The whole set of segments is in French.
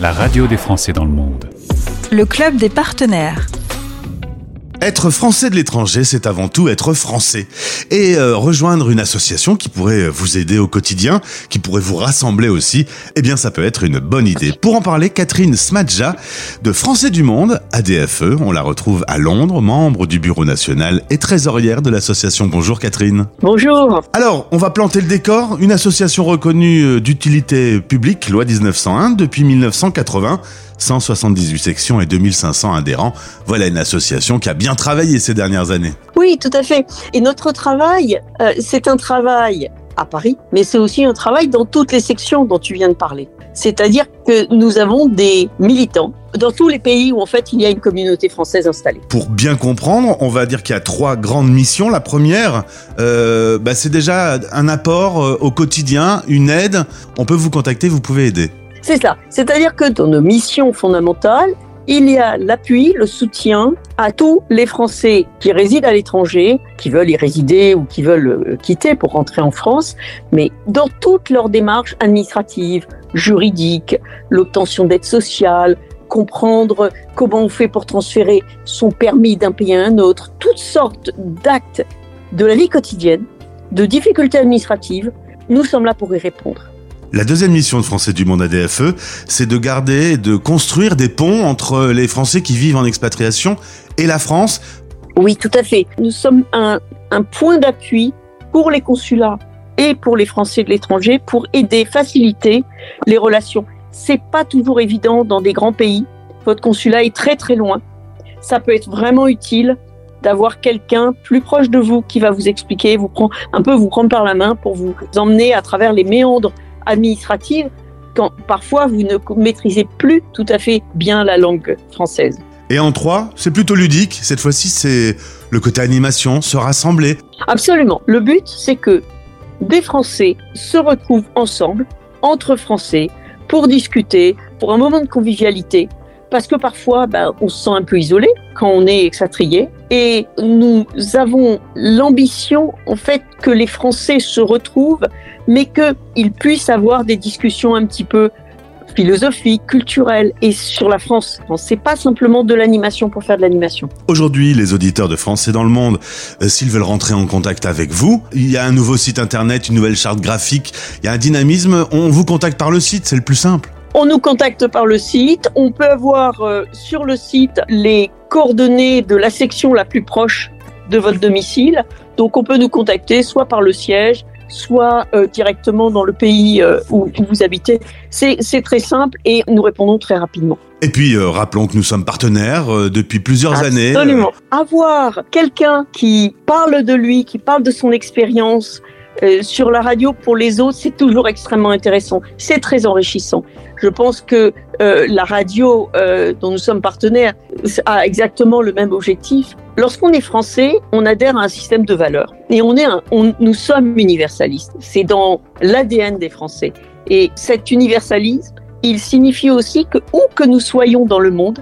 la radio des Français dans le monde. Le club des partenaires. Être français de l'étranger, c'est avant tout être français. Et euh, rejoindre une association qui pourrait vous aider au quotidien, qui pourrait vous rassembler aussi, eh bien ça peut être une bonne idée. Pour en parler, Catherine Smadja de Français du Monde, ADFE, on la retrouve à Londres, membre du bureau national et trésorière de l'association. Bonjour Catherine. Bonjour. Alors, on va planter le décor. Une association reconnue euh, d'utilité publique, loi 1901, depuis 1980. 178 sections et 2500 adhérents. Voilà une association qui a bien travaillé ces dernières années. Oui, tout à fait. Et notre travail, euh, c'est un travail à Paris, mais c'est aussi un travail dans toutes les sections dont tu viens de parler. C'est-à-dire que nous avons des militants dans tous les pays où en fait il y a une communauté française installée. Pour bien comprendre, on va dire qu'il y a trois grandes missions. La première, euh, bah, c'est déjà un apport euh, au quotidien, une aide. On peut vous contacter, vous pouvez aider. C'est ça. C'est-à-dire que dans nos missions fondamentales, il y a l'appui, le soutien à tous les Français qui résident à l'étranger, qui veulent y résider ou qui veulent euh, quitter pour rentrer en France, mais dans toutes leurs démarches administratives, juridiques, l'obtention d'aide sociale, comprendre comment on fait pour transférer son permis d'un pays à un autre, toutes sortes d'actes de la vie quotidienne, de difficultés administratives, nous sommes là pour y répondre. La deuxième mission de Français du Monde ADFE, c'est de garder et de construire des ponts entre les Français qui vivent en expatriation et la France. Oui, tout à fait. Nous sommes un, un point d'appui pour les consulats et pour les Français de l'étranger pour aider, faciliter les relations. C'est pas toujours évident dans des grands pays. Votre consulat est très très loin. Ça peut être vraiment utile d'avoir quelqu'un plus proche de vous qui va vous expliquer, vous prend, un peu vous prendre par la main pour vous emmener à travers les méandres administrative quand parfois vous ne maîtrisez plus tout à fait bien la langue française. Et en trois, c'est plutôt ludique. Cette fois-ci, c'est le côté animation, se rassembler. Absolument. Le but, c'est que des Français se retrouvent ensemble, entre Français, pour discuter, pour un moment de convivialité, parce que parfois, ben, on se sent un peu isolé quand on est expatrié. Et nous avons l'ambition, en fait, que les Français se retrouvent, mais qu'ils puissent avoir des discussions un petit peu philosophiques, culturelles et sur la France. C'est pas simplement de l'animation pour faire de l'animation. Aujourd'hui, les auditeurs de Français dans le monde, euh, s'ils veulent rentrer en contact avec vous, il y a un nouveau site internet, une nouvelle charte graphique, il y a un dynamisme, on vous contacte par le site, c'est le plus simple. On nous contacte par le site. On peut avoir euh, sur le site les coordonnées de la section la plus proche de votre domicile. Donc on peut nous contacter soit par le siège, soit euh, directement dans le pays euh, où, vous habitez. C'est très simple et nous répondons très rapidement. Et puis, rappelons que nous sommes partenaires depuis plusieurs années. Absolument. Avoir quelqu'un qui parle de lui, qui parle de son expérience, euh, sur la radio pour les autres, c'est toujours extrêmement intéressant. C'est très enrichissant. Je pense que euh, la radio euh, dont nous sommes partenaires a exactement le même objectif. Lorsqu'on est français, on adhère à un système de valeurs et on est un, on, nous sommes universalistes. C'est dans l'ADN des Français. Et cet universalisme, il signifie aussi que où que nous soyons dans le monde,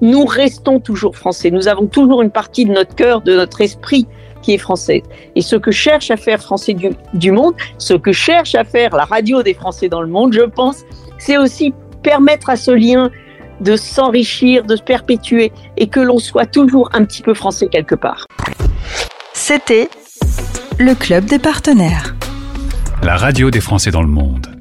nous restons toujours français. Nous avons toujours une partie de notre cœur, de notre esprit qui est française. Et ce que cherche à faire Français du, du monde, ce que cherche à faire la radio des Français dans le monde, je pense, c'est aussi permettre à ce lien de s'enrichir, de se perpétuer et que l'on soit toujours un petit peu français quelque part. C'était le Club des partenaires. La radio des Français dans le monde.